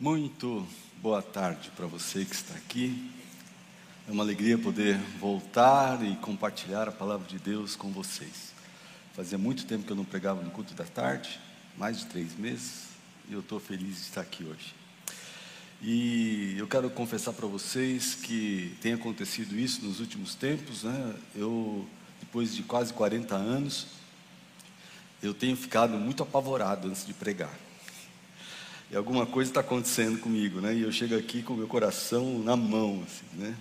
Muito boa tarde para você que está aqui. É uma alegria poder voltar e compartilhar a palavra de Deus com vocês. Fazia muito tempo que eu não pregava no culto da tarde, mais de três meses, e eu estou feliz de estar aqui hoje. E eu quero confessar para vocês que tem acontecido isso nos últimos tempos, né? Eu, depois de quase 40 anos, eu tenho ficado muito apavorado antes de pregar e alguma coisa está acontecendo comigo, né? E eu chego aqui com o meu coração na mão, assim, né?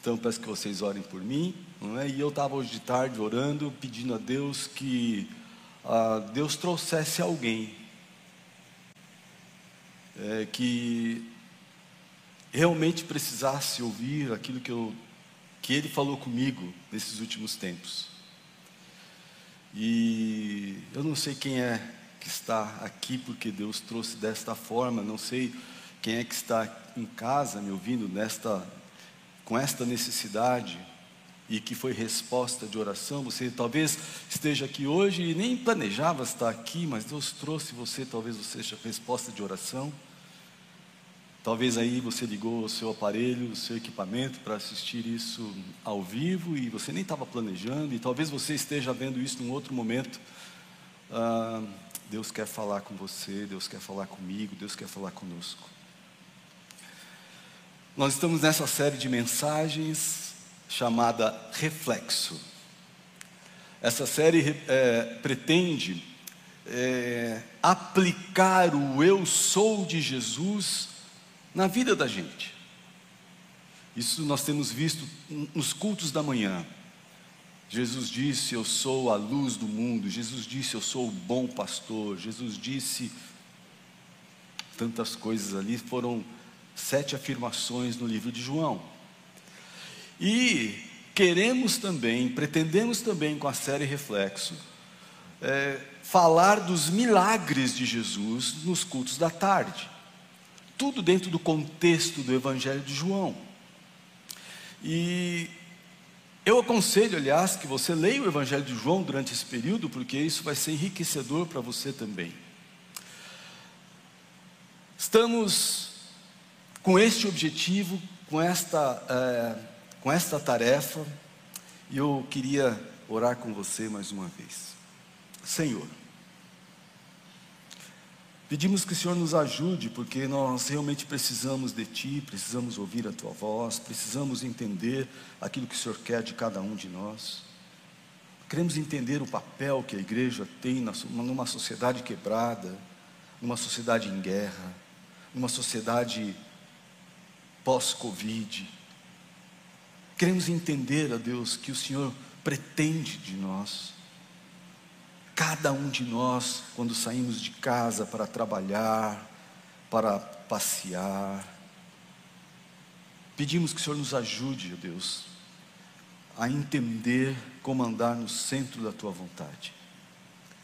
Então peço que vocês orem por mim, não é? E eu estava hoje de tarde orando, pedindo a Deus que ah, Deus trouxesse alguém é, que realmente precisasse ouvir aquilo que eu que Ele falou comigo nesses últimos tempos. E eu não sei quem é que está aqui porque Deus trouxe desta forma. Não sei quem é que está em casa me ouvindo nesta, com esta necessidade e que foi resposta de oração. Você talvez esteja aqui hoje e nem planejava estar aqui, mas Deus trouxe você, talvez você seja resposta de oração. Talvez aí você ligou o seu aparelho, o seu equipamento para assistir isso ao vivo e você nem estava planejando, e talvez você esteja vendo isso num outro momento. Ah, Deus quer falar com você, Deus quer falar comigo, Deus quer falar conosco. Nós estamos nessa série de mensagens chamada Reflexo. Essa série é, pretende é, aplicar o eu sou de Jesus na vida da gente. Isso nós temos visto nos cultos da manhã. Jesus disse: Eu sou a luz do mundo. Jesus disse: Eu sou o bom pastor. Jesus disse tantas coisas ali. Foram sete afirmações no livro de João. E queremos também, pretendemos também com a série Reflexo, é, falar dos milagres de Jesus nos cultos da tarde. Tudo dentro do contexto do Evangelho de João. E eu aconselho, aliás, que você leia o Evangelho de João durante esse período, porque isso vai ser enriquecedor para você também. Estamos com este objetivo, com esta, é, com esta tarefa, e eu queria orar com você mais uma vez. Senhor, Pedimos que o Senhor nos ajude, porque nós realmente precisamos de Ti, precisamos ouvir a Tua voz, precisamos entender aquilo que o Senhor quer de cada um de nós. Queremos entender o papel que a igreja tem numa sociedade quebrada, numa sociedade em guerra, numa sociedade pós-Covid. Queremos entender, a Deus, que o Senhor pretende de nós Cada um de nós, quando saímos de casa para trabalhar, para passear, pedimos que o Senhor nos ajude, ó Deus, a entender como andar no centro da tua vontade.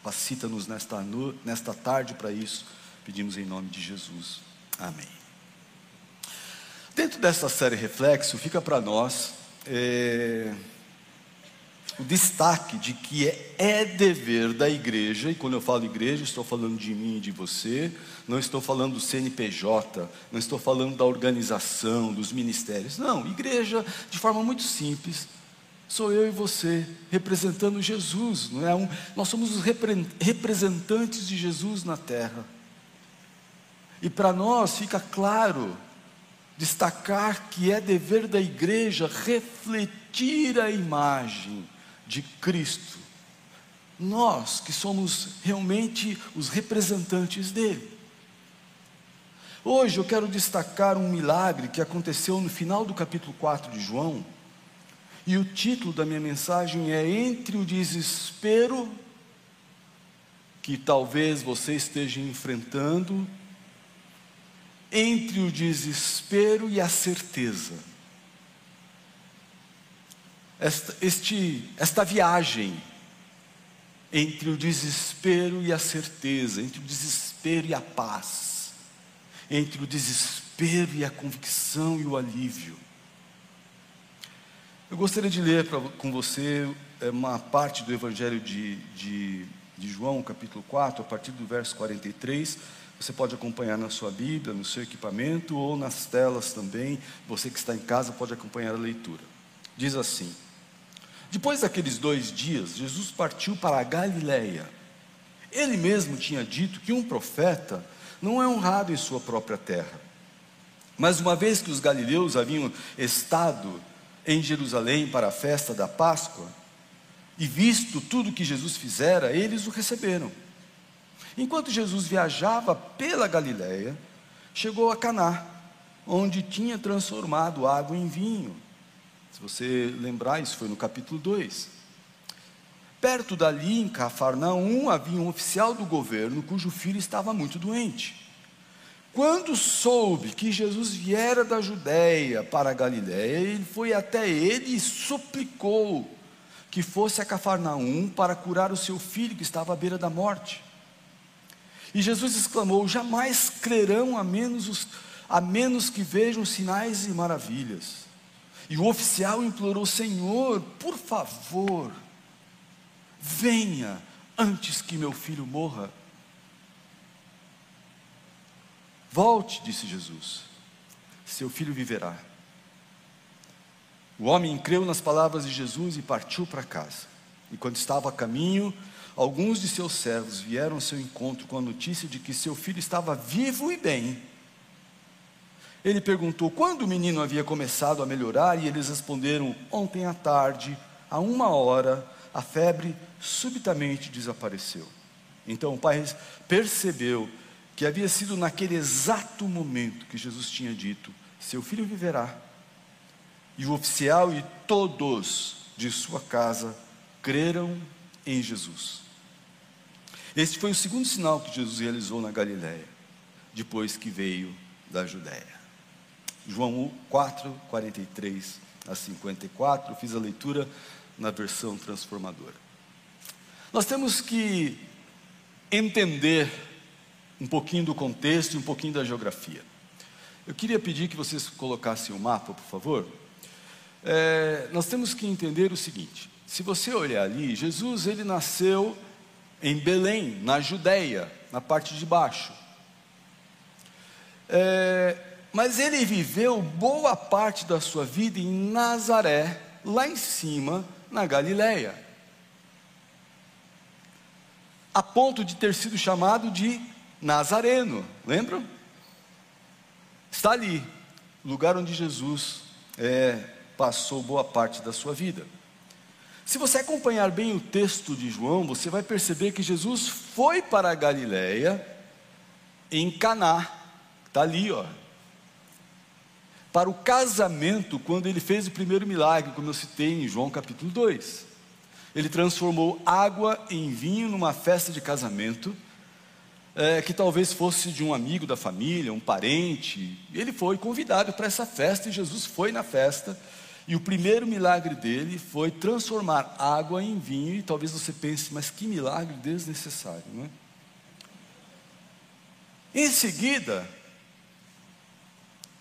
Capacita-nos nesta, nesta tarde para isso, pedimos em nome de Jesus. Amém. Dentro dessa série Reflexo, fica para nós. É o destaque de que é, é, dever da igreja, e quando eu falo igreja, estou falando de mim e de você, não estou falando do CNPJ, não estou falando da organização, dos ministérios, não, igreja, de forma muito simples, sou eu e você, representando Jesus, não é? Um, nós somos os representantes de Jesus na terra, e para nós fica claro, destacar que é dever da igreja refletir a imagem de Cristo. Nós que somos realmente os representantes dele. Hoje eu quero destacar um milagre que aconteceu no final do capítulo 4 de João, e o título da minha mensagem é Entre o desespero que talvez você esteja enfrentando, entre o desespero e a certeza esta, este, esta viagem entre o desespero e a certeza, entre o desespero e a paz, entre o desespero e a convicção e o alívio. Eu gostaria de ler pra, com você é, uma parte do Evangelho de, de, de João, capítulo 4, a partir do verso 43, Você pode acompanhar na sua Bíblia, no seu equipamento ou nas telas também. Você que está em casa pode acompanhar a leitura. Diz assim: Depois daqueles dois dias, Jesus partiu para a Galiléia. Ele mesmo tinha dito que um profeta não é honrado em sua própria terra. Mas uma vez que os galileus haviam estado em Jerusalém para a festa da Páscoa, e visto tudo que Jesus fizera, eles o receberam. Enquanto Jesus viajava pela Galiléia, chegou a Caná, onde tinha transformado água em vinho. Se você lembrar, isso foi no capítulo 2. Perto dali, em Cafarnaum, havia um oficial do governo cujo filho estava muito doente. Quando soube que Jesus viera da Judéia para a Galiléia, ele foi até ele e suplicou que fosse a Cafarnaum para curar o seu filho que estava à beira da morte. E Jesus exclamou: Jamais crerão a menos, os, a menos que vejam sinais e maravilhas. E o oficial implorou: Senhor, por favor, venha antes que meu filho morra. Volte, disse Jesus, seu filho viverá. O homem creu nas palavras de Jesus e partiu para casa. E quando estava a caminho, alguns de seus servos vieram ao seu encontro com a notícia de que seu filho estava vivo e bem. Ele perguntou quando o menino havia começado a melhorar, e eles responderam: Ontem à tarde, a uma hora, a febre subitamente desapareceu. Então o pai percebeu que havia sido naquele exato momento que Jesus tinha dito: Seu filho viverá. E o oficial e todos de sua casa creram em Jesus. Este foi o segundo sinal que Jesus realizou na Galiléia, depois que veio da Judéia. João 4, 43 a 54, eu fiz a leitura na versão transformadora. Nós temos que entender um pouquinho do contexto e um pouquinho da geografia. Eu queria pedir que vocês colocassem o um mapa, por favor. É, nós temos que entender o seguinte: se você olhar ali, Jesus ele nasceu em Belém, na Judéia, na parte de baixo. É, mas ele viveu boa parte da sua vida em Nazaré, lá em cima, na Galileia. A ponto de ter sido chamado de Nazareno, lembram? Está ali, lugar onde Jesus é, passou boa parte da sua vida. Se você acompanhar bem o texto de João, você vai perceber que Jesus foi para a Galiléia em Caná, está ali, ó, para o casamento, quando ele fez o primeiro milagre, como eu citei em João capítulo 2. Ele transformou água em vinho numa festa de casamento é, que talvez fosse de um amigo da família, um parente. Ele foi convidado para essa festa e Jesus foi na festa. E o primeiro milagre dele foi transformar água em vinho. E talvez você pense, mas que milagre desnecessário, não é? Em seguida,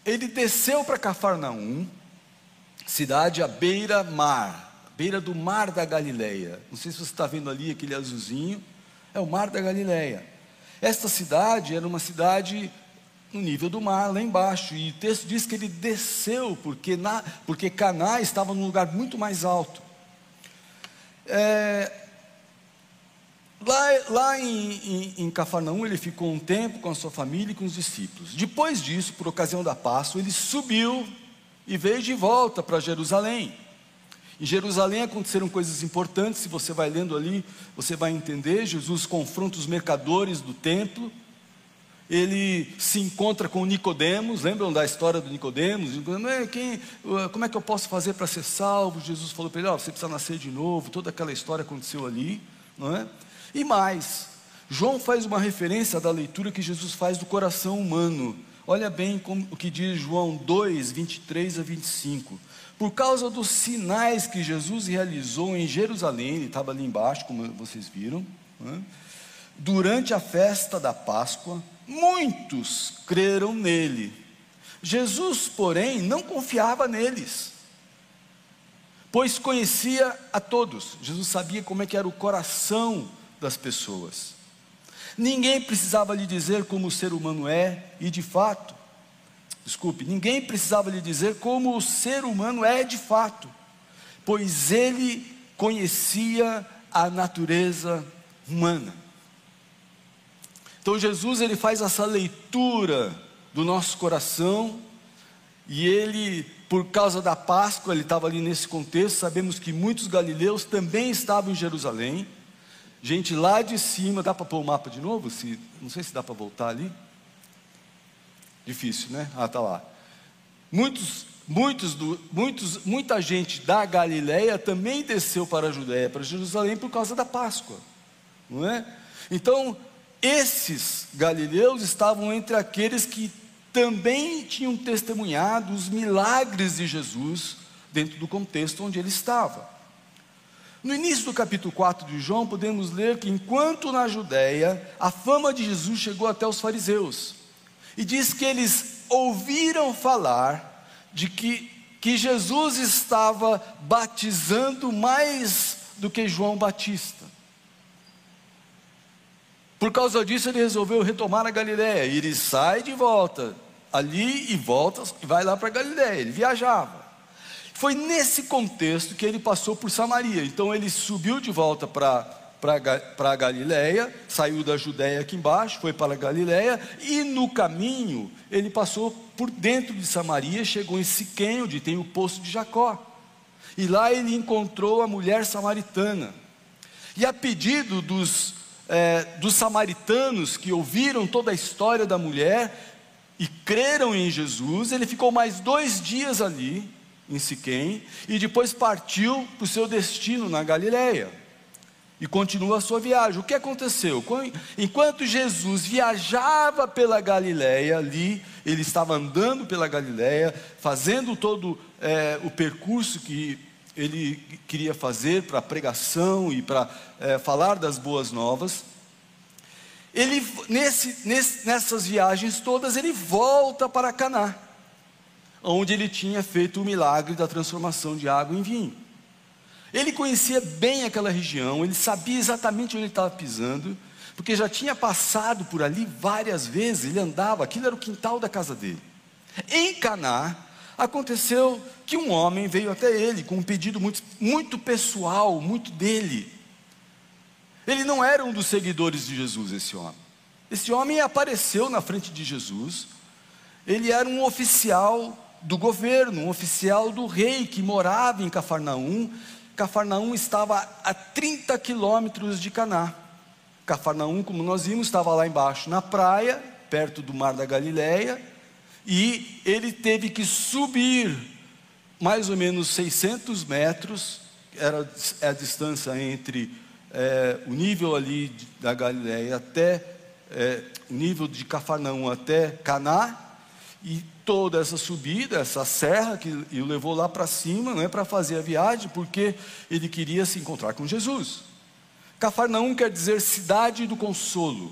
ele desceu para Cafarnaum, cidade à beira-mar, beira do mar da Galileia. Não sei se você está vendo ali aquele azulzinho, é o mar da Galileia. Esta cidade era uma cidade no nível do mar, lá embaixo, e o texto diz que ele desceu, porque, na, porque Caná estava num lugar muito mais alto. É, lá lá em, em, em Cafarnaum, ele ficou um tempo com a sua família e com os discípulos. Depois disso, por ocasião da Páscoa, ele subiu e veio de volta para Jerusalém. Em Jerusalém aconteceram coisas importantes, se você vai lendo ali, você vai entender. Jesus confronta os mercadores do templo. Ele se encontra com Nicodemos, lembram da história do Nicodemos? Quem, como é que eu posso fazer para ser salvo? Jesus falou para ele: oh, você precisa nascer de novo. Toda aquela história aconteceu ali, não é? E mais, João faz uma referência da leitura que Jesus faz do coração humano. Olha bem como, o que diz João 2, 23 a 25. Por causa dos sinais que Jesus realizou em Jerusalém, ele estava ali embaixo, como vocês viram, né? durante a festa da Páscoa, muitos creram nele. Jesus, porém, não confiava neles, pois conhecia a todos. Jesus sabia como é que era o coração das pessoas. Ninguém precisava lhe dizer como o ser humano é, e de fato, desculpe, ninguém precisava lhe dizer como o ser humano é de fato, pois ele conhecia a natureza humana. Então Jesus ele faz essa leitura do nosso coração e ele, por causa da Páscoa, ele estava ali nesse contexto. Sabemos que muitos galileus também estavam em Jerusalém. Gente lá de cima, dá para pôr o mapa de novo? Se, não sei se dá para voltar ali. Difícil, né? Ah, tá lá. Muitos, muitos, do, muitos, muita gente da Galileia também desceu para a Judéia, para Jerusalém por causa da Páscoa, não é? Então, esses galileus estavam entre aqueles que também tinham testemunhado os milagres de Jesus dentro do contexto onde ele estava. No início do capítulo 4 de João, podemos ler que enquanto na Judéia, a fama de Jesus chegou até os fariseus. E diz que eles ouviram falar de que, que Jesus estava batizando mais do que João Batista. Por causa disso, ele resolveu retomar a Galiléia. E ele sai de volta ali e volta e vai lá para a Galiléia. Ele viajava. Foi nesse contexto que ele passou por Samaria. Então ele subiu de volta para a Galiléia, saiu da Judéia aqui embaixo, foi para a Galiléia, e no caminho ele passou por dentro de Samaria, chegou em Siquém, onde tem o poço de Jacó. E lá ele encontrou a mulher samaritana. E a pedido dos é, dos samaritanos que ouviram toda a história da mulher e creram em Jesus, ele ficou mais dois dias ali, em Siquém, e depois partiu para o seu destino na Galiléia E continua a sua viagem. O que aconteceu? Enquanto Jesus viajava pela Galiléia ali, ele estava andando pela Galiléia, fazendo todo é, o percurso que ele queria fazer para pregação e para é, falar das boas novas. Ele, nesse, nesse, nessas viagens todas, ele volta para Caná, onde ele tinha feito o milagre da transformação de água em vinho. Ele conhecia bem aquela região, ele sabia exatamente onde ele estava pisando, porque já tinha passado por ali várias vezes, ele andava, aquilo era o quintal da casa dele. Em Caná, Aconteceu que um homem veio até ele com um pedido muito, muito pessoal, muito dele. Ele não era um dos seguidores de Jesus, esse homem. Esse homem apareceu na frente de Jesus. Ele era um oficial do governo, um oficial do rei que morava em Cafarnaum. Cafarnaum estava a 30 quilômetros de Caná. Cafarnaum, como nós vimos, estava lá embaixo na praia, perto do mar da Galileia e ele teve que subir mais ou menos 600 metros, era a distância entre é, o nível ali da Galileia até é, o nível de Cafarnaum até Caná, e toda essa subida, essa serra que o levou lá para cima, não é para fazer a viagem, porque ele queria se encontrar com Jesus. Cafarnaum quer dizer cidade do consolo.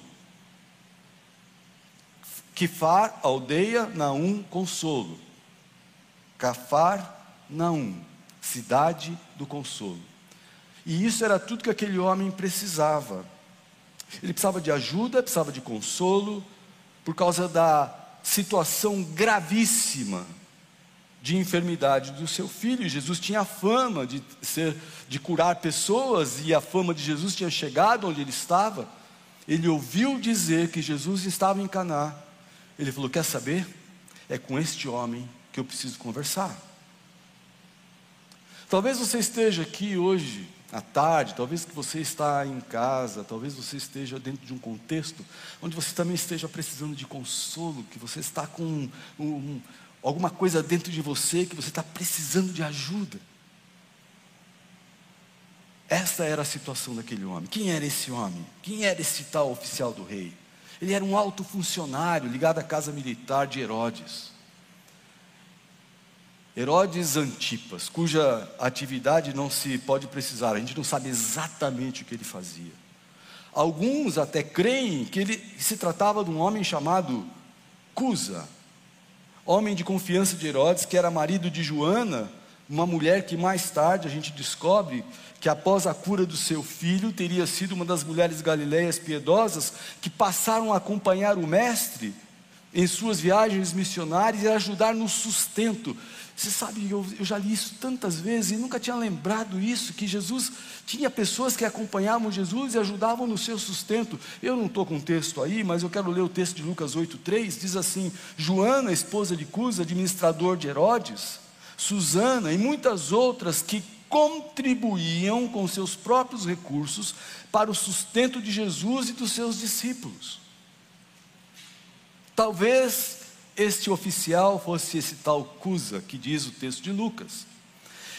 Kifar, aldeia, Naum, consolo. Cafar, Naum, cidade do consolo. E isso era tudo que aquele homem precisava. Ele precisava de ajuda, precisava de consolo, por causa da situação gravíssima de enfermidade do seu filho. Jesus tinha a fama de ser de curar pessoas e a fama de Jesus tinha chegado onde ele estava. Ele ouviu dizer que Jesus estava em Caná ele falou: Quer saber? É com este homem que eu preciso conversar. Talvez você esteja aqui hoje à tarde, talvez que você está em casa, talvez você esteja dentro de um contexto onde você também esteja precisando de consolo, que você está com um, um, alguma coisa dentro de você que você está precisando de ajuda. Essa era a situação daquele homem. Quem era esse homem? Quem era esse tal oficial do rei? Ele era um alto funcionário ligado à casa militar de Herodes. Herodes Antipas, cuja atividade não se pode precisar, a gente não sabe exatamente o que ele fazia. Alguns até creem que ele se tratava de um homem chamado Cusa, homem de confiança de Herodes, que era marido de Joana, uma mulher que mais tarde a gente descobre que após a cura do seu filho teria sido uma das mulheres galileias piedosas que passaram a acompanhar o mestre em suas viagens missionárias e ajudar no sustento. Você sabe, eu, eu, já li isso tantas vezes e nunca tinha lembrado isso, que Jesus tinha pessoas que acompanhavam Jesus e ajudavam no seu sustento. Eu não estou com o texto aí, mas eu quero ler o texto de Lucas 8,3, diz assim: Joana, esposa de Cusa, administrador de Herodes, Susana e muitas outras que contribuíam com seus próprios recursos para o sustento de Jesus e dos seus discípulos. Talvez este oficial fosse esse tal Cusa que diz o texto de Lucas.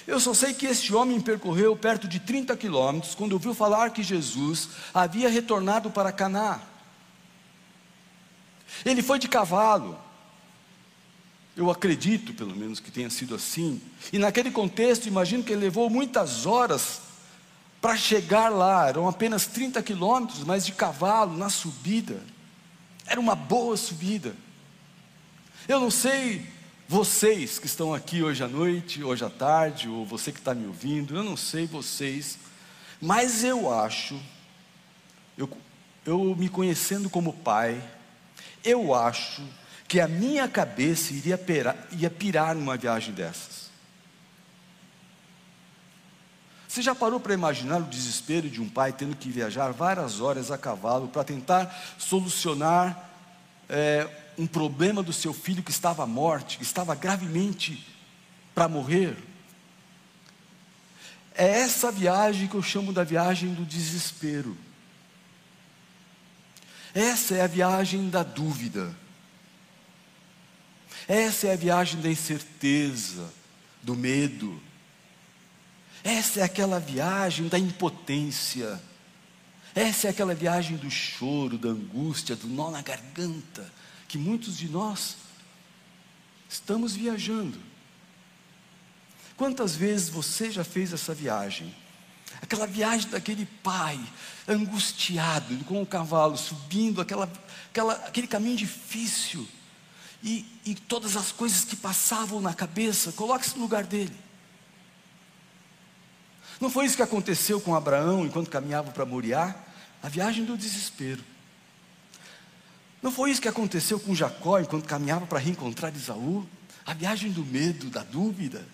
Eu só sei que este homem percorreu perto de 30 quilômetros quando ouviu falar que Jesus havia retornado para Caná. Ele foi de cavalo, eu acredito, pelo menos, que tenha sido assim. E naquele contexto, imagino que ele levou muitas horas para chegar lá. Eram apenas 30 quilômetros, mas de cavalo, na subida. Era uma boa subida. Eu não sei vocês que estão aqui hoje à noite, hoje à tarde, ou você que está me ouvindo, eu não sei vocês, mas eu acho, eu, eu me conhecendo como pai, eu acho que a minha cabeça iria pirar, pirar numa viagem dessas. Você já parou para imaginar o desespero de um pai tendo que viajar várias horas a cavalo para tentar solucionar é, um problema do seu filho que estava à morte, que estava gravemente para morrer? É essa viagem que eu chamo da viagem do desespero. Essa é a viagem da dúvida. Essa é a viagem da incerteza, do medo. Essa é aquela viagem da impotência. Essa é aquela viagem do choro, da angústia, do nó na garganta, que muitos de nós estamos viajando. Quantas vezes você já fez essa viagem? Aquela viagem daquele pai angustiado com o cavalo subindo aquela, aquela, aquele caminho difícil e, e todas as coisas que passavam na cabeça, coloque-se no lugar dele. Não foi isso que aconteceu com Abraão enquanto caminhava para Moriá? A viagem do desespero. Não foi isso que aconteceu com Jacó enquanto caminhava para reencontrar Isaú? A viagem do medo, da dúvida.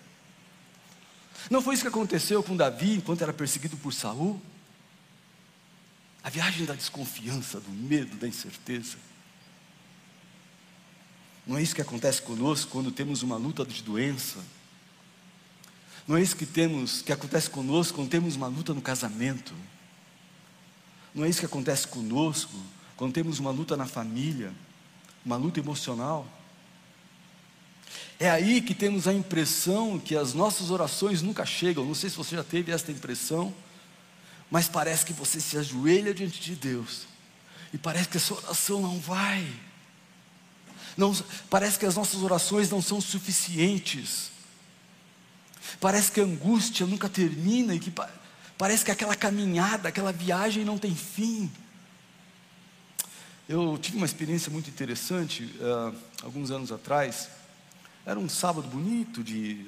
Não foi isso que aconteceu com Davi enquanto era perseguido por Saul? A viagem da desconfiança, do medo, da incerteza. Não é isso que acontece conosco quando temos uma luta de doença. Não é isso que temos que acontece conosco quando temos uma luta no casamento. Não é isso que acontece conosco quando temos uma luta na família, uma luta emocional. É aí que temos a impressão que as nossas orações nunca chegam. Não sei se você já teve esta impressão, mas parece que você se ajoelha diante de Deus e parece que a sua oração não vai. Não, parece que as nossas orações não são suficientes. Parece que a angústia nunca termina e que parece que aquela caminhada, aquela viagem não tem fim. Eu tive uma experiência muito interessante uh, alguns anos atrás. Era um sábado bonito de,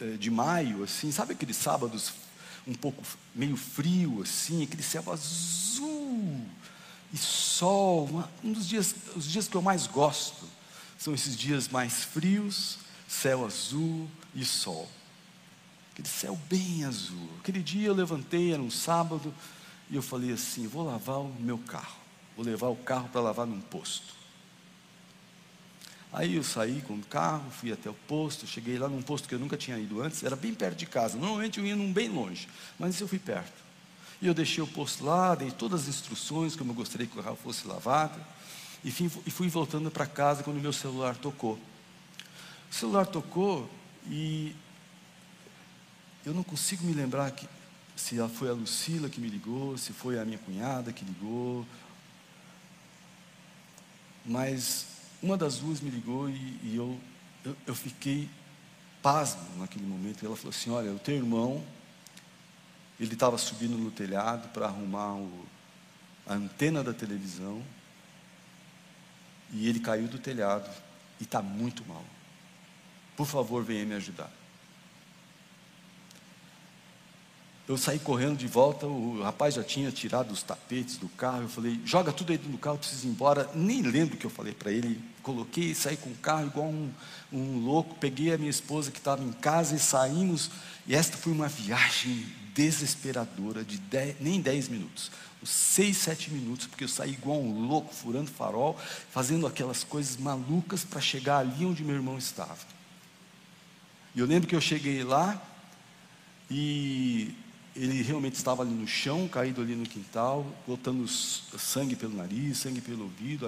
eh, de maio, assim, sabe aqueles sábados um pouco meio frio, assim, aquele céu azul e sol, uma, um dos dias, os dias que eu mais gosto são esses dias mais frios, céu azul e sol. Aquele céu bem azul. Aquele dia eu levantei, era um sábado, e eu falei assim: vou lavar o meu carro, vou levar o carro para lavar num posto. Aí eu saí com o carro, fui até o posto, cheguei lá num posto que eu nunca tinha ido antes, era bem perto de casa. Normalmente eu ia num bem longe, mas eu fui perto. E eu deixei o posto lá, dei todas as instruções como eu gostaria que o carro fosse lavado. E fui voltando para casa quando meu celular tocou. O celular tocou e eu não consigo me lembrar que, se foi a Lucila que me ligou, se foi a minha cunhada que ligou. Mas uma das duas me ligou e, e eu, eu, eu fiquei pasmo naquele momento. Ela falou assim: Olha, o teu irmão ele estava subindo no telhado para arrumar o, a antena da televisão. E ele caiu do telhado e está muito mal. Por favor, venha me ajudar. Eu saí correndo de volta, o rapaz já tinha tirado os tapetes do carro. Eu falei, joga tudo aí no carro, eu preciso ir embora. Nem lembro o que eu falei para ele. Coloquei, saí com o carro igual um, um louco. Peguei a minha esposa que estava em casa e saímos. E esta foi uma viagem desesperadora de dez, nem 10 minutos. Uns 6, 7 minutos, porque eu saí igual um louco, furando farol, fazendo aquelas coisas malucas para chegar ali onde meu irmão estava. E eu lembro que eu cheguei lá e ele realmente estava ali no chão, caído ali no quintal, botando sangue pelo nariz, sangue pelo ouvido.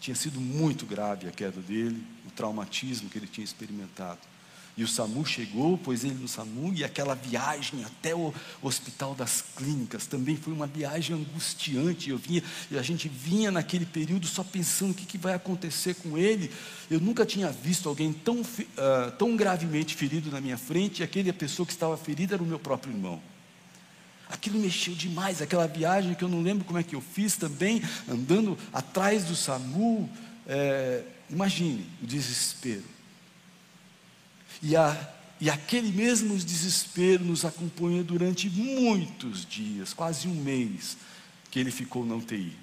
Tinha sido muito grave a queda dele, o traumatismo que ele tinha experimentado. E o SAMU chegou, pôs ele no SAMU, e aquela viagem até o Hospital das Clínicas também foi uma viagem angustiante. Eu vinha, e a gente vinha naquele período só pensando o que, que vai acontecer com ele. Eu nunca tinha visto alguém tão, uh, tão gravemente ferido na minha frente, e aquele pessoa que estava ferida era o meu próprio irmão. Aquilo mexeu demais, aquela viagem que eu não lembro como é que eu fiz também, andando atrás do SAMU. É, imagine o desespero. E, a, e aquele mesmo desespero nos acompanha durante muitos dias, quase um mês, que ele ficou na UTI.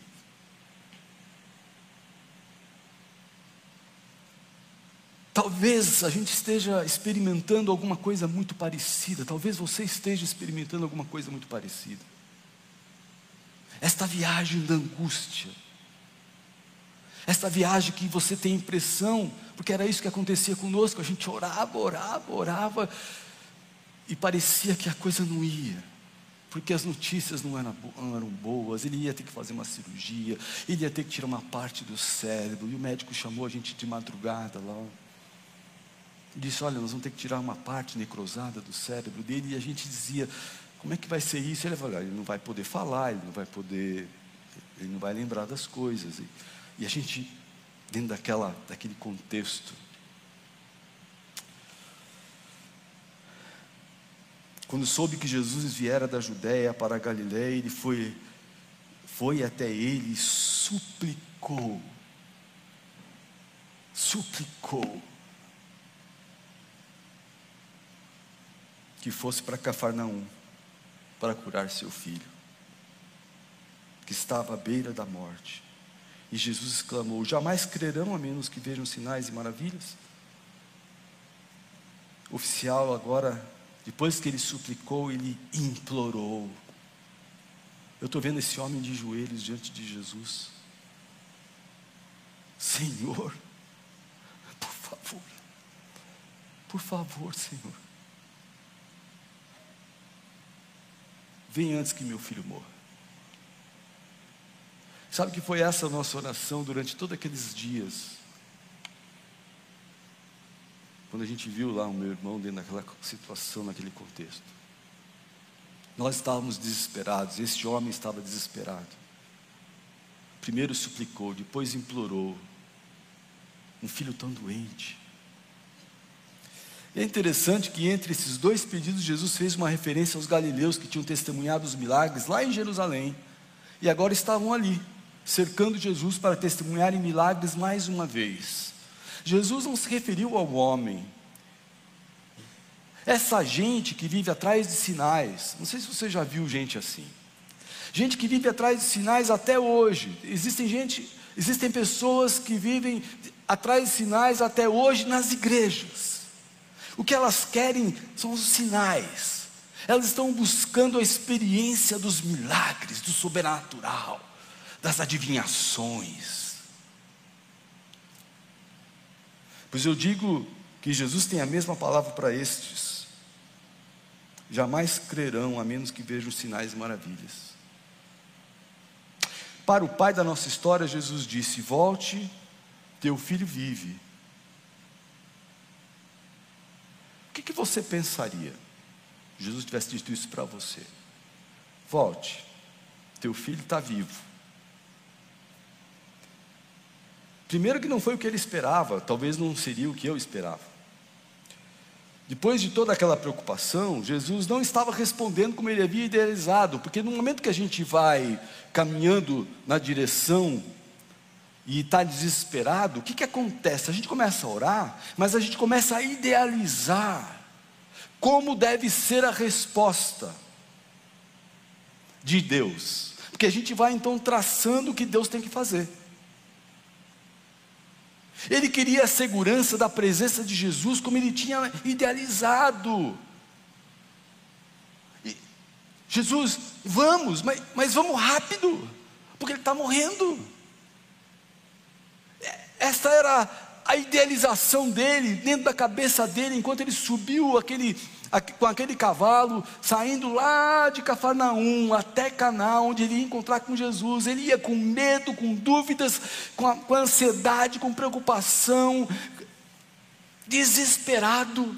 Talvez a gente esteja experimentando alguma coisa muito parecida, talvez você esteja experimentando alguma coisa muito parecida. Esta viagem da angústia, esta viagem que você tem impressão, porque era isso que acontecia conosco, a gente orava, orava, orava, e parecia que a coisa não ia, porque as notícias não eram, boas, ele ia ter que fazer uma cirurgia, ele ia ter que tirar uma parte do cérebro, e o médico chamou a gente de madrugada lá disse: Olha, nós vamos ter que tirar uma parte necrosada do cérebro dele. E a gente dizia: Como é que vai ser isso? Ele falou: Ele não vai poder falar, ele não vai poder, ele não vai lembrar das coisas. E, e a gente, dentro daquela, daquele contexto, quando soube que Jesus viera da Judéia para a Galiléia, ele foi, foi até ele e suplicou. Suplicou que fosse para Cafarnaum para curar seu filho, que estava à beira da morte. E Jesus exclamou: Jamais crerão a menos que vejam sinais e maravilhas? O oficial agora, depois que ele suplicou, ele implorou. Eu estou vendo esse homem de joelhos diante de Jesus. Senhor, por favor, por favor, Senhor. Vem antes que meu filho morra. Sabe que foi essa a nossa oração durante todos aqueles dias? Quando a gente viu lá o meu irmão dentro daquela situação, naquele contexto. Nós estávamos desesperados, este homem estava desesperado. Primeiro suplicou, depois implorou. Um filho tão doente. É interessante que entre esses dois pedidos, Jesus fez uma referência aos galileus que tinham testemunhado os milagres lá em Jerusalém e agora estavam ali, cercando Jesus para testemunharem milagres mais uma vez. Jesus não se referiu ao homem. Essa gente que vive atrás de sinais, não sei se você já viu gente assim. Gente que vive atrás de sinais até hoje. Existem gente, existem pessoas que vivem atrás de sinais até hoje nas igrejas. O que elas querem são os sinais. Elas estão buscando a experiência dos milagres, do sobrenatural, das adivinhações. Pois eu digo que Jesus tem a mesma palavra para estes. Jamais crerão a menos que vejam sinais e maravilhas. Para o pai da nossa história, Jesus disse: Volte, teu filho vive. Que, que você pensaria? Jesus tivesse dito isso para você. Volte, teu filho está vivo. Primeiro que não foi o que ele esperava, talvez não seria o que eu esperava. Depois de toda aquela preocupação, Jesus não estava respondendo como ele havia idealizado, porque no momento que a gente vai caminhando na direção e está desesperado, o que, que acontece? A gente começa a orar, mas a gente começa a idealizar como deve ser a resposta. de Deus. Porque a gente vai então traçando o que Deus tem que fazer. Ele queria a segurança da presença de Jesus como ele tinha idealizado. E, Jesus, vamos, mas, mas vamos rápido, porque ele está morrendo. Essa era a idealização dele, dentro da cabeça dele, enquanto ele subiu aquele, com aquele cavalo, saindo lá de Cafarnaum até Caná, onde ele ia encontrar com Jesus. Ele ia com medo, com dúvidas, com, a, com ansiedade, com preocupação, desesperado.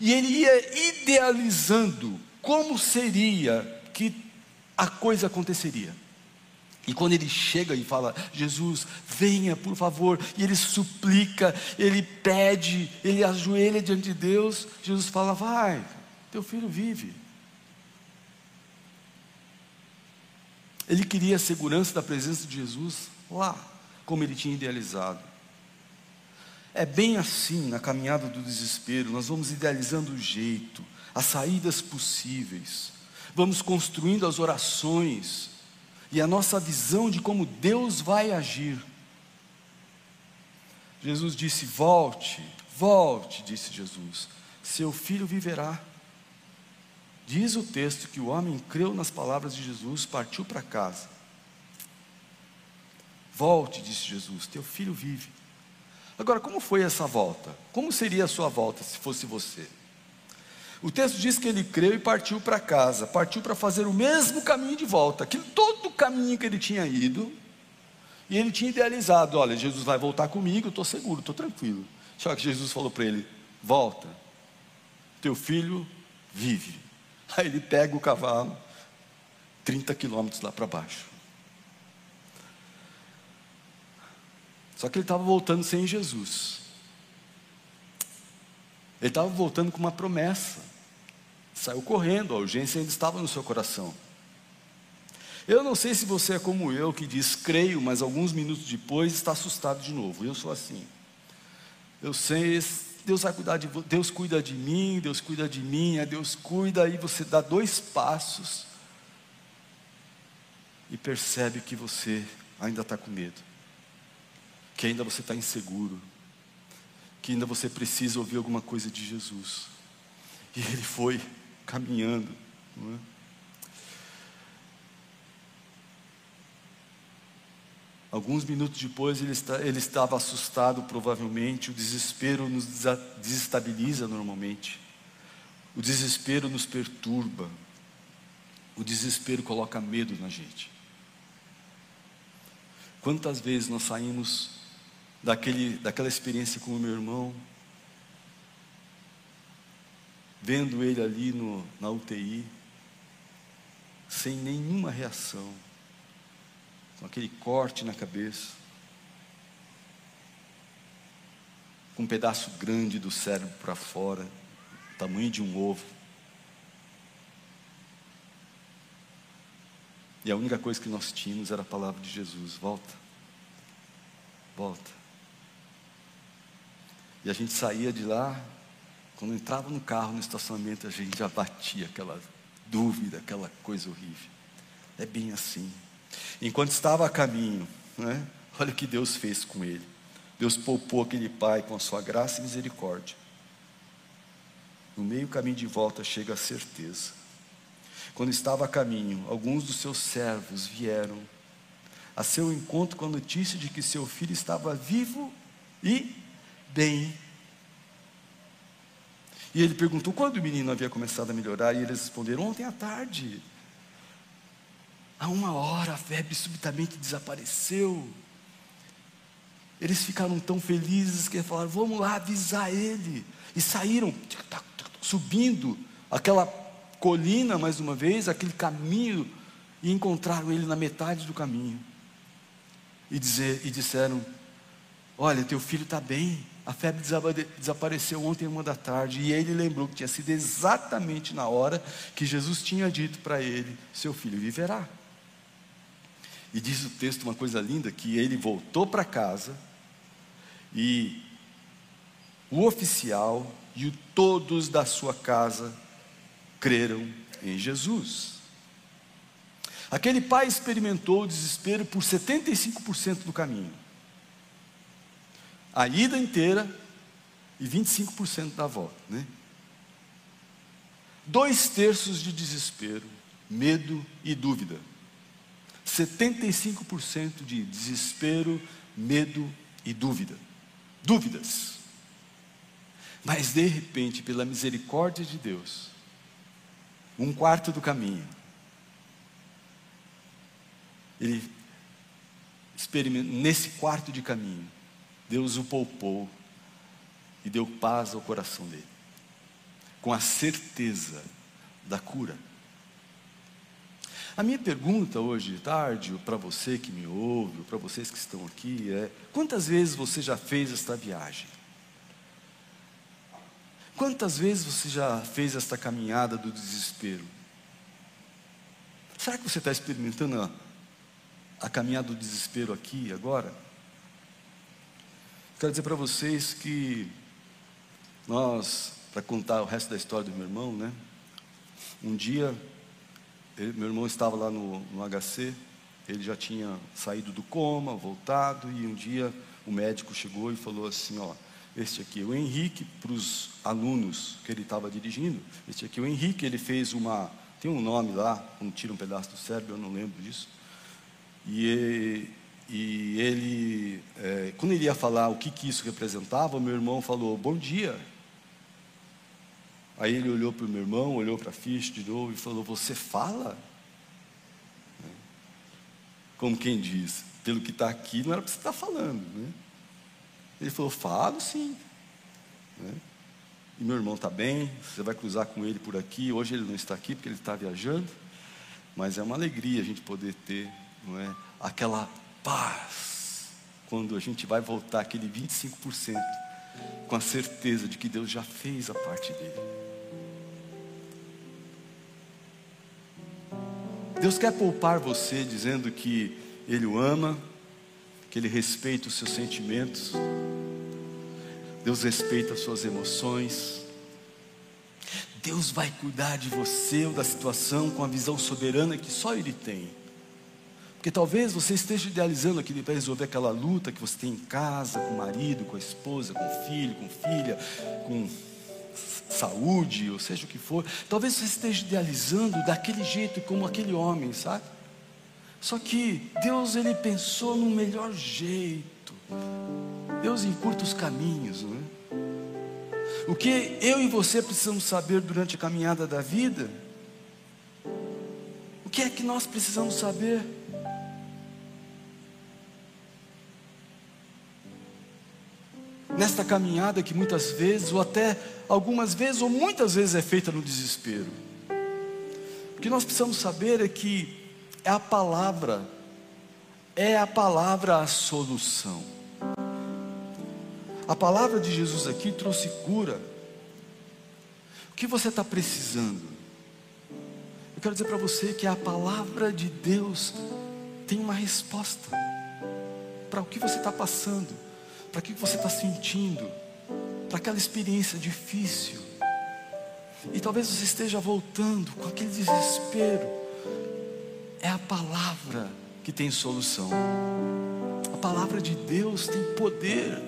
E ele ia idealizando como seria que a coisa aconteceria. E quando ele chega e fala, Jesus, venha por favor, e ele suplica, ele pede, ele ajoelha diante de Deus, Jesus fala, vai, teu filho vive. Ele queria a segurança da presença de Jesus lá, como ele tinha idealizado. É bem assim na caminhada do desespero, nós vamos idealizando o jeito, as saídas possíveis, vamos construindo as orações, e a nossa visão de como Deus vai agir. Jesus disse: Volte, volte, disse Jesus, seu filho viverá. Diz o texto que o homem creu nas palavras de Jesus, partiu para casa. Volte, disse Jesus, teu filho vive. Agora, como foi essa volta? Como seria a sua volta se fosse você? O texto diz que ele creu e partiu para casa, partiu para fazer o mesmo caminho de volta, aquele todo o caminho que ele tinha ido, e ele tinha idealizado: olha, Jesus vai voltar comigo, estou seguro, estou tranquilo. Só que Jesus falou para ele: volta, teu filho vive. Aí ele pega o cavalo, 30 quilômetros lá para baixo. Só que ele estava voltando sem Jesus. Ele estava voltando com uma promessa. Saiu correndo, a urgência ainda estava no seu coração. Eu não sei se você é como eu, que diz creio, mas alguns minutos depois está assustado de novo. Eu sou assim. Eu sei, Deus vai cuidar de Deus cuida de mim, Deus cuida de mim, é Deus cuida, aí você dá dois passos e percebe que você ainda está com medo, que ainda você está inseguro, que ainda você precisa ouvir alguma coisa de Jesus. E ele foi caminhando. É? Alguns minutos depois ele, está, ele estava assustado, provavelmente. O desespero nos desestabiliza normalmente. O desespero nos perturba. O desespero coloca medo na gente. Quantas vezes nós saímos daquele, daquela experiência com o meu irmão, vendo ele ali no, na UTI, sem nenhuma reação, com aquele corte na cabeça, com um pedaço grande do cérebro para fora, tamanho de um ovo. E a única coisa que nós tínhamos era a palavra de Jesus: volta, volta. E a gente saía de lá, quando entrava no carro, no estacionamento, a gente já batia aquela dúvida, aquela coisa horrível. É bem assim. Enquanto estava a caminho, né, olha o que Deus fez com ele. Deus poupou aquele pai com a sua graça e misericórdia. No meio caminho de volta chega a certeza. Quando estava a caminho, alguns dos seus servos vieram a seu encontro com a notícia de que seu filho estava vivo e bem. E ele perguntou quando o menino havia começado a melhorar, e eles responderam: ontem à tarde. Há uma hora a febre subitamente desapareceu. Eles ficaram tão felizes que falaram: vamos lá avisar ele. E saíram subindo aquela colina mais uma vez, aquele caminho, e encontraram ele na metade do caminho. E, dizer, e disseram: Olha, teu filho está bem. A febre desapareceu ontem, uma da tarde. E ele lembrou que tinha sido exatamente na hora que Jesus tinha dito para ele: Seu filho viverá. E diz o texto uma coisa linda: que ele voltou para casa e o oficial e todos da sua casa creram em Jesus. Aquele pai experimentou o desespero por 75% do caminho. A ida inteira e 25% da volta, né? Dois terços de desespero, medo e dúvida. 75% de desespero, medo e dúvida. Dúvidas. Mas de repente, pela misericórdia de Deus, um quarto do caminho, ele experimenta, nesse quarto de caminho, Deus o poupou e deu paz ao coração dele, com a certeza da cura. A minha pergunta hoje de tarde, para você que me ouve, para vocês que estão aqui, é: quantas vezes você já fez esta viagem? Quantas vezes você já fez esta caminhada do desespero? Será que você está experimentando a, a caminhada do desespero aqui, agora? Quero dizer para vocês que nós, para contar o resto da história do meu irmão, né? Um dia ele, meu irmão estava lá no, no HC, ele já tinha saído do coma, voltado, e um dia o médico chegou e falou assim: Ó, este aqui é o Henrique, para os alunos que ele estava dirigindo, este aqui é o Henrique, ele fez uma, tem um nome lá, como tira um pedaço do cérebro, eu não lembro disso, e, e ele, é, quando ele ia falar o que, que isso representava, meu irmão falou: Bom dia. Aí ele olhou para o meu irmão, olhou para a ficha de novo e falou: Você fala? Como quem diz, pelo que está aqui, não era para você estar tá falando. Né? Ele falou: Falo sim. Né? E meu irmão está bem, você vai cruzar com ele por aqui. Hoje ele não está aqui porque ele está viajando, mas é uma alegria a gente poder ter não é, aquela paz quando a gente vai voltar aquele 25% com a certeza de que Deus já fez a parte dele. Deus quer poupar você dizendo que Ele o ama, que Ele respeita os seus sentimentos, Deus respeita as suas emoções. Deus vai cuidar de você ou da situação com a visão soberana que só Ele tem. Porque talvez você esteja idealizando aqui para resolver aquela luta que você tem em casa, com o marido, com a esposa, com o filho, com filha, com saúde, ou seja o que for, talvez você esteja idealizando daquele jeito, como aquele homem, sabe? Só que Deus ele pensou no melhor jeito. Deus encurta os caminhos, não é? O que eu e você precisamos saber durante a caminhada da vida? O que é que nós precisamos saber? Nesta caminhada que muitas vezes, ou até algumas vezes, ou muitas vezes é feita no desespero. O que nós precisamos saber é que é a palavra, é a palavra a solução. A palavra de Jesus aqui trouxe cura. O que você está precisando? Eu quero dizer para você que a palavra de Deus tem uma resposta para o que você está passando para que você está sentindo, para aquela experiência difícil. E talvez você esteja voltando com aquele desespero. É a palavra que tem solução. A palavra de Deus tem poder.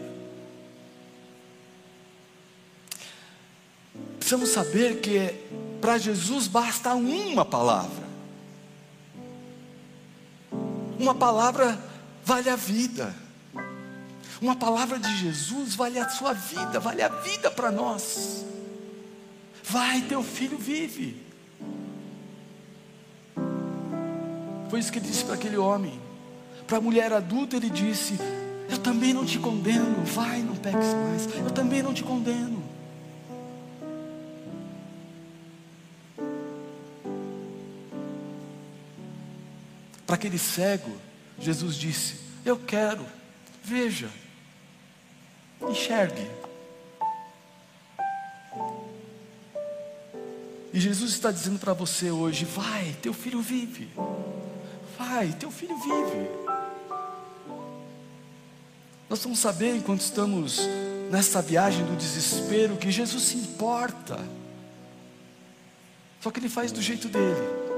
Precisamos saber que para Jesus basta uma palavra. Uma palavra vale a vida. Uma palavra de Jesus vale a sua vida, vale a vida para nós. Vai, teu filho vive. Foi isso que ele disse para aquele homem. Para a mulher adulta, ele disse: Eu também não te condeno, vai, não peques mais. Eu também não te condeno. Para aquele cego, Jesus disse: Eu quero, veja. Enxergue. E Jesus está dizendo para você hoje: vai, teu filho vive. Vai, teu filho vive. Nós vamos saber enquanto estamos nessa viagem do desespero que Jesus se importa. Só que Ele faz do jeito dele.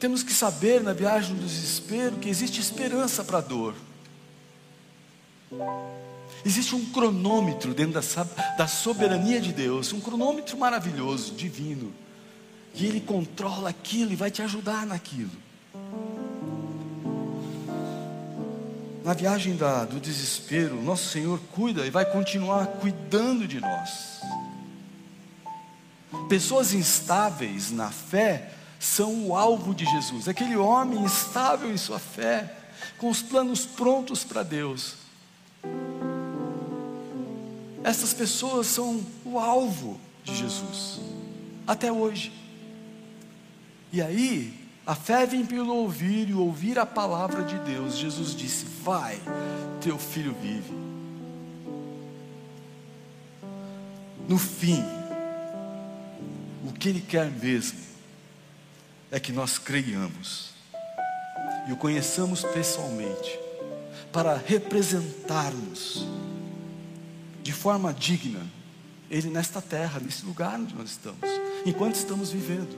Temos que saber na viagem do desespero que existe esperança para a dor. Existe um cronômetro dentro da, soberania de Deus, um cronômetro maravilhoso, divino, e Ele controla aquilo e vai te ajudar naquilo. Na viagem da, do desespero, nosso Senhor cuida e vai continuar cuidando de nós. Pessoas instáveis na fé são o alvo de Jesus, aquele homem instável em sua fé, com os planos prontos para Deus. Essas pessoas são o alvo de Jesus, até hoje. E aí, a fé vem pelo ouvir e ouvir a palavra de Deus. Jesus disse: Vai, teu filho vive. No fim, o que Ele quer mesmo é que nós creiamos e o conheçamos pessoalmente, para representarmos de forma digna Ele nesta terra, nesse lugar onde nós estamos, enquanto estamos vivendo.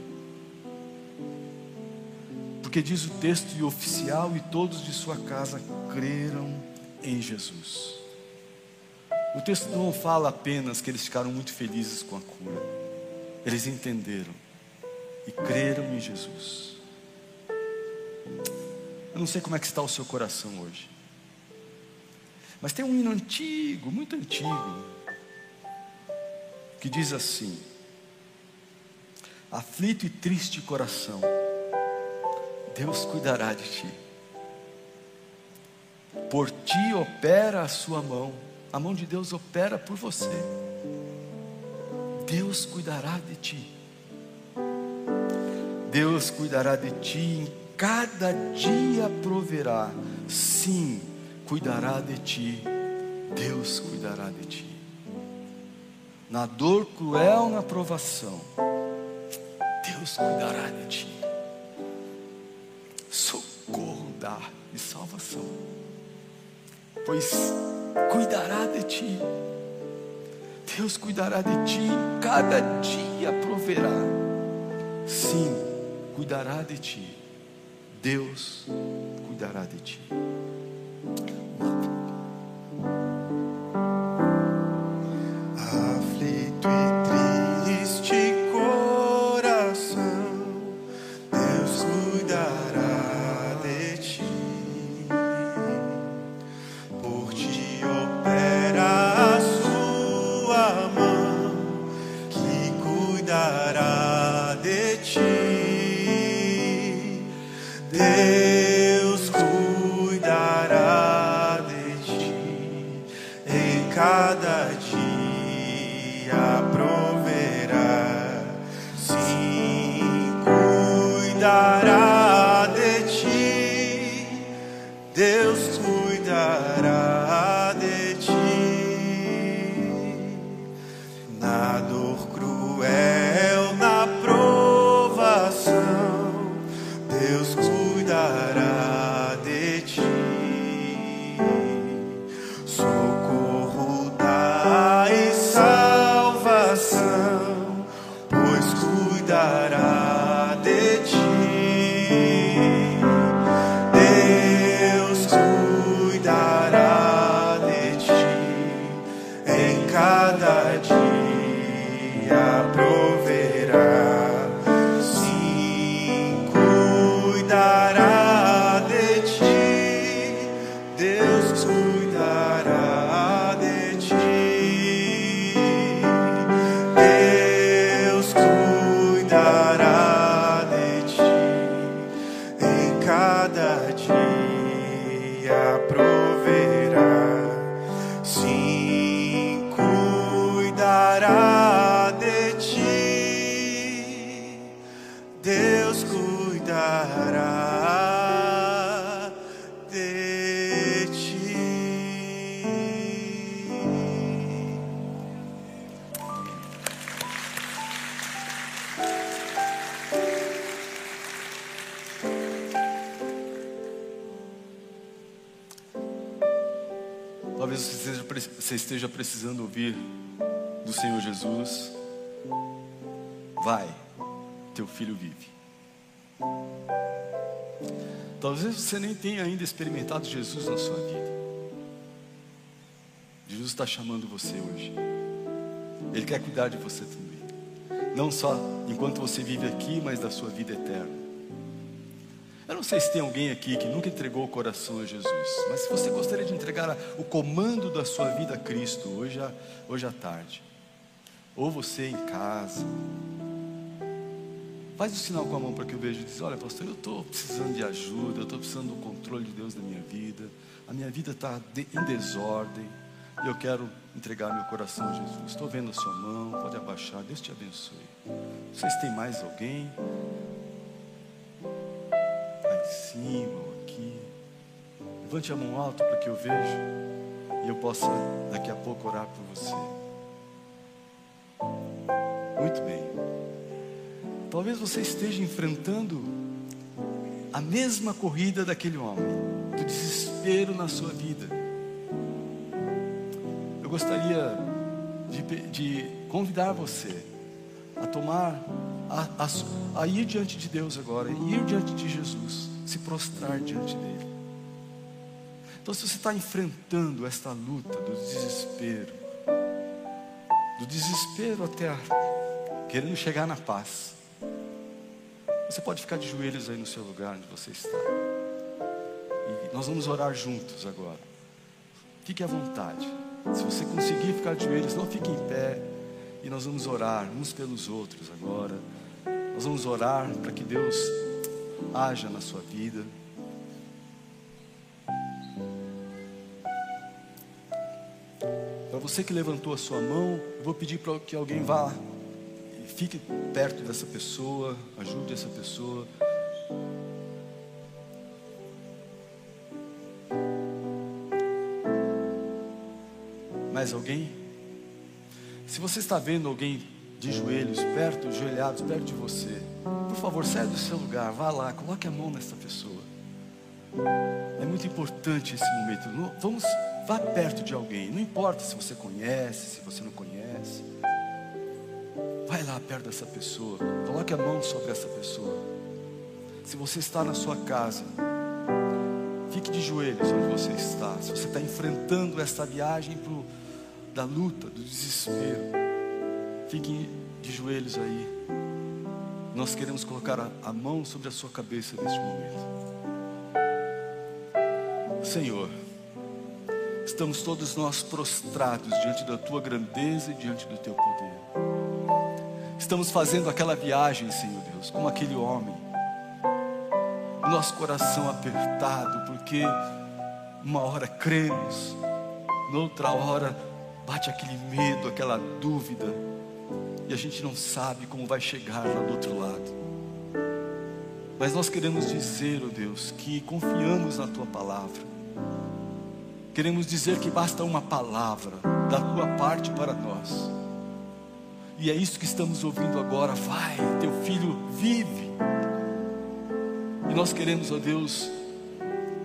Porque diz o texto e oficial, e todos de sua casa creram em Jesus. O texto não fala apenas que eles ficaram muito felizes com a cura, eles entenderam e creram em Jesus. Eu não sei como é que está o seu coração hoje. Mas tem um hino antigo, muito antigo, que diz assim: Aflito e triste coração, Deus cuidará de ti. Por ti opera a sua mão, a mão de Deus opera por você. Deus cuidará de ti. Deus cuidará de ti, em cada dia proverá. Sim, cuidará de ti. Deus cuidará de ti. Na dor cruel, na provação, Deus cuidará de ti. Socorro dá e salvação, pois cuidará de ti. Deus cuidará de ti, cada dia proverá. Sim, cuidará de ti. Deus cuidará de ti. Você esteja precisando ouvir do Senhor Jesus, vai, teu filho vive. Talvez você nem tenha ainda experimentado Jesus na sua vida. Jesus está chamando você hoje. Ele quer cuidar de você também. Não só enquanto você vive aqui, mas da sua vida eterna. Eu não sei se tem alguém aqui que nunca entregou o coração a Jesus, mas se você gostaria de entregar o comando da sua vida a Cristo hoje, hoje à tarde, ou você em casa, Faz o um sinal com a mão para que eu veja e diz: Olha, pastor, eu estou precisando de ajuda, eu estou precisando do controle de Deus na minha vida. A minha vida está em desordem e eu quero entregar meu coração a Jesus. Estou vendo a sua mão, pode abaixar, Deus te abençoe. Se tem mais alguém. Cima ou aqui. Levante a mão alta para que eu veja e eu possa daqui a pouco orar por você. Muito bem. Talvez você esteja enfrentando a mesma corrida daquele homem, do desespero na sua vida. Eu gostaria de, de convidar você a tomar, a, a, a ir diante de Deus agora, ir diante de Jesus, se prostrar diante dele. Então, se você está enfrentando esta luta do desespero, do desespero até a, querendo chegar na paz, você pode ficar de joelhos aí no seu lugar onde você está. E nós vamos orar juntos agora. Fique à vontade. Se você conseguir ficar de joelhos, não fique em pé. E nós vamos orar uns pelos outros agora. Nós vamos orar para que Deus haja na sua vida. Para você que levantou a sua mão, eu vou pedir para que alguém vá Fique perto dessa pessoa, ajude essa pessoa. Mais alguém? Se você está vendo alguém de joelhos, perto, joelhados, perto de você, por favor, saia do seu lugar, vá lá, coloque a mão nessa pessoa. É muito importante esse momento. Vamos, vá perto de alguém. Não importa se você conhece, se você não conhece. Vai lá perto dessa pessoa, coloque a mão sobre essa pessoa. Se você está na sua casa, fique de joelhos onde você está. Se você está enfrentando essa viagem pro, da luta, do desespero, fique de joelhos aí. Nós queremos colocar a, a mão sobre a sua cabeça neste momento. Senhor, estamos todos nós prostrados diante da tua grandeza e diante do teu poder. Estamos fazendo aquela viagem, Senhor Deus, como aquele homem. Nosso coração apertado, porque uma hora cremos, noutra hora bate aquele medo, aquela dúvida, e a gente não sabe como vai chegar lá do outro lado. Mas nós queremos dizer, oh Deus, que confiamos na tua palavra. Queremos dizer que basta uma palavra da tua parte para nós e é isso que estamos ouvindo agora. Vai, teu filho vive. E nós queremos, ó Deus,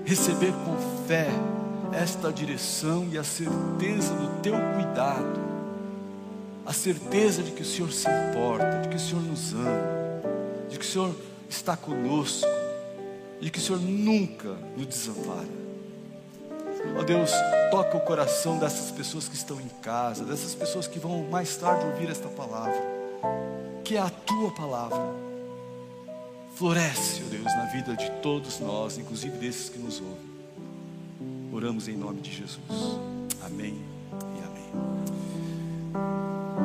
receber com fé esta direção e a certeza do teu cuidado, a certeza de que o Senhor se importa, de que o Senhor nos ama, de que o Senhor está conosco, de que o Senhor nunca nos desampara. Ó oh Deus, toca o coração dessas pessoas que estão em casa, dessas pessoas que vão mais tarde ouvir esta palavra, que é a tua palavra. Floresce, ó oh Deus, na vida de todos nós, inclusive desses que nos ouvem. Oramos em nome de Jesus. Amém e amém.